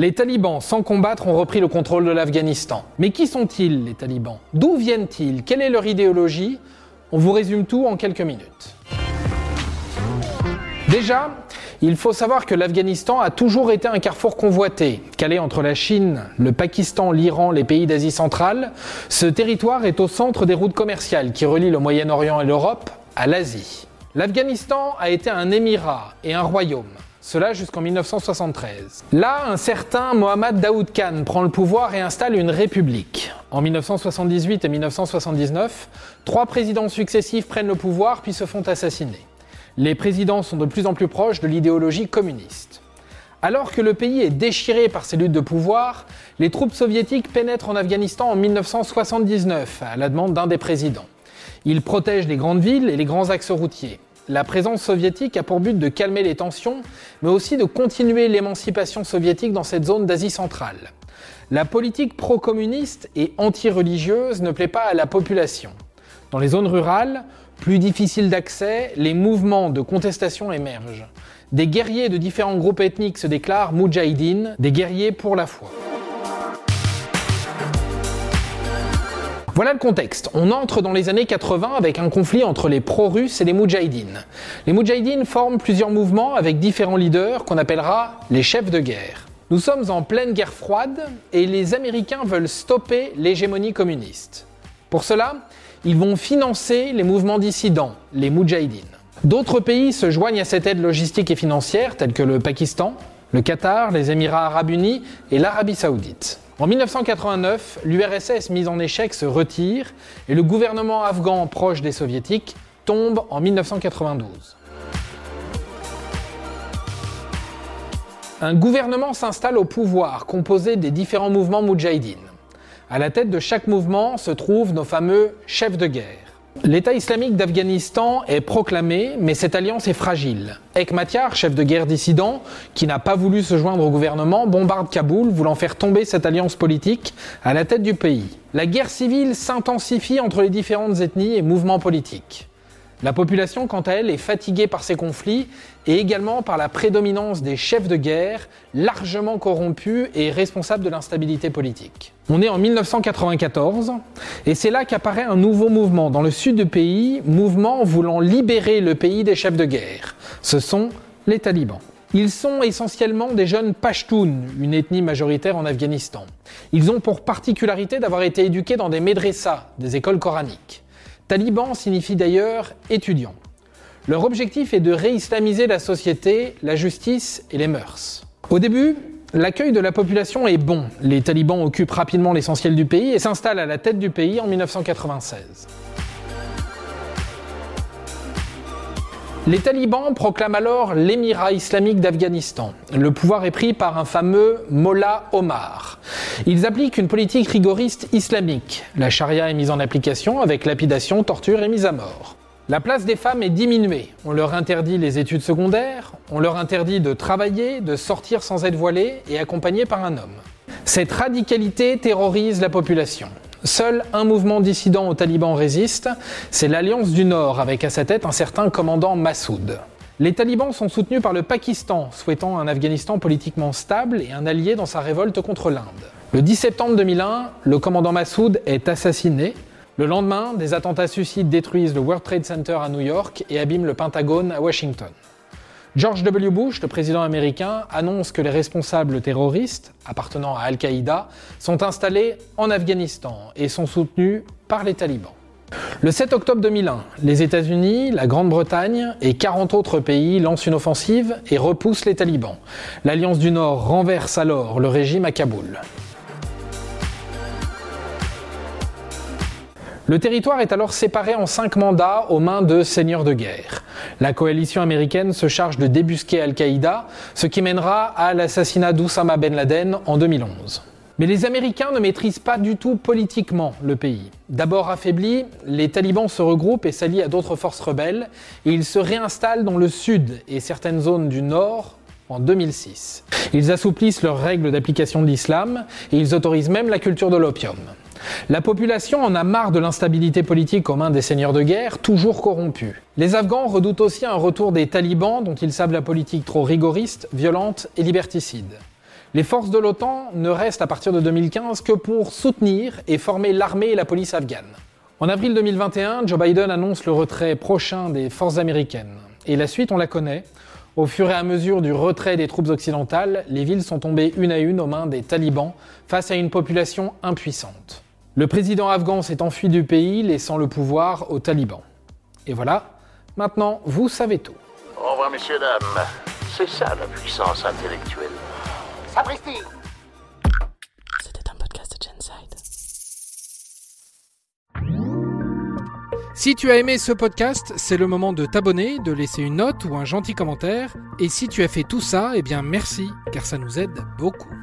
Les talibans, sans combattre, ont repris le contrôle de l'Afghanistan. Mais qui sont-ils, les talibans? D'où viennent-ils? Quelle est leur idéologie? On vous résume tout en quelques minutes. Déjà, il faut savoir que l'Afghanistan a toujours été un carrefour convoité. Calé entre la Chine, le Pakistan, l'Iran, les pays d'Asie centrale, ce territoire est au centre des routes commerciales qui relient le Moyen-Orient et l'Europe à l'Asie. L'Afghanistan a été un émirat et un royaume. Cela jusqu'en 1973. Là, un certain Mohammad Daoud Khan prend le pouvoir et installe une république. En 1978 et 1979, trois présidents successifs prennent le pouvoir puis se font assassiner. Les présidents sont de plus en plus proches de l'idéologie communiste. Alors que le pays est déchiré par ces luttes de pouvoir, les troupes soviétiques pénètrent en Afghanistan en 1979 à la demande d'un des présidents. Ils protègent les grandes villes et les grands axes routiers. La présence soviétique a pour but de calmer les tensions, mais aussi de continuer l'émancipation soviétique dans cette zone d'Asie centrale. La politique pro-communiste et anti-religieuse ne plaît pas à la population. Dans les zones rurales, plus difficiles d'accès, les mouvements de contestation émergent. Des guerriers de différents groupes ethniques se déclarent Moudjahidines, des guerriers pour la foi. Voilà le contexte. On entre dans les années 80 avec un conflit entre les pro-russes et les Moudjahidines. Les Moudjahidines forment plusieurs mouvements avec différents leaders qu'on appellera les chefs de guerre. Nous sommes en pleine guerre froide et les Américains veulent stopper l'hégémonie communiste. Pour cela, ils vont financer les mouvements dissidents, les Moudjahidines. D'autres pays se joignent à cette aide logistique et financière, tels que le Pakistan, le Qatar, les Émirats arabes unis et l'Arabie saoudite. En 1989, l'URSS mise en échec se retire et le gouvernement afghan proche des soviétiques tombe en 1992. Un gouvernement s'installe au pouvoir composé des différents mouvements moudjahidines. À la tête de chaque mouvement se trouvent nos fameux chefs de guerre. L'État islamique d'Afghanistan est proclamé, mais cette alliance est fragile. Ekmatyar, chef de guerre dissident, qui n'a pas voulu se joindre au gouvernement, bombarde Kaboul, voulant faire tomber cette alliance politique à la tête du pays. La guerre civile s'intensifie entre les différentes ethnies et mouvements politiques. La population, quant à elle, est fatiguée par ces conflits et également par la prédominance des chefs de guerre, largement corrompus et responsables de l'instabilité politique. On est en 1994 et c'est là qu'apparaît un nouveau mouvement dans le sud du pays, mouvement voulant libérer le pays des chefs de guerre. Ce sont les talibans. Ils sont essentiellement des jeunes Pashtuns, une ethnie majoritaire en Afghanistan. Ils ont pour particularité d'avoir été éduqués dans des médressas, des écoles coraniques. Taliban signifie d'ailleurs étudiant. Leur objectif est de réislamiser la société, la justice et les mœurs. Au début, l'accueil de la population est bon. Les talibans occupent rapidement l'essentiel du pays et s'installent à la tête du pays en 1996. Les talibans proclament alors l'émirat islamique d'Afghanistan. Le pouvoir est pris par un fameux Mollah Omar. Ils appliquent une politique rigoriste islamique. La charia est mise en application avec lapidation, torture et mise à mort. La place des femmes est diminuée. On leur interdit les études secondaires, on leur interdit de travailler, de sortir sans être voilées et accompagnées par un homme. Cette radicalité terrorise la population. Seul un mouvement dissident aux talibans résiste, c'est l'Alliance du Nord avec à sa tête un certain commandant Massoud. Les talibans sont soutenus par le Pakistan, souhaitant un Afghanistan politiquement stable et un allié dans sa révolte contre l'Inde. Le 10 septembre 2001, le commandant Massoud est assassiné. Le lendemain, des attentats suicides détruisent le World Trade Center à New York et abîment le Pentagone à Washington. George W. Bush, le président américain, annonce que les responsables terroristes appartenant à Al-Qaïda sont installés en Afghanistan et sont soutenus par les talibans. Le 7 octobre 2001, les États-Unis, la Grande-Bretagne et 40 autres pays lancent une offensive et repoussent les talibans. L'Alliance du Nord renverse alors le régime à Kaboul. Le territoire est alors séparé en cinq mandats aux mains de seigneurs de guerre. La coalition américaine se charge de débusquer Al-Qaïda, ce qui mènera à l'assassinat d'Oussama Ben Laden en 2011. Mais les Américains ne maîtrisent pas du tout politiquement le pays. D'abord affaiblis, les talibans se regroupent et s'allient à d'autres forces rebelles, et ils se réinstallent dans le sud et certaines zones du nord en 2006. Ils assouplissent leurs règles d'application de l'islam et ils autorisent même la culture de l'opium. La population en a marre de l'instabilité politique aux mains des seigneurs de guerre, toujours corrompus. Les Afghans redoutent aussi un retour des talibans dont ils savent la politique trop rigoriste, violente et liberticide. Les forces de l'OTAN ne restent à partir de 2015 que pour soutenir et former l'armée et la police afghane. En avril 2021, Joe Biden annonce le retrait prochain des forces américaines. Et la suite, on la connaît. Au fur et à mesure du retrait des troupes occidentales, les villes sont tombées une à une aux mains des talibans face à une population impuissante. Le président afghan s'est enfui du pays, laissant le pouvoir aux talibans. Et voilà, maintenant vous savez tout. Au revoir, messieurs, dames. C'est ça la puissance intellectuelle. Sapristi C'était un podcast de Genside. Si tu as aimé ce podcast, c'est le moment de t'abonner, de laisser une note ou un gentil commentaire. Et si tu as fait tout ça, eh bien merci, car ça nous aide beaucoup.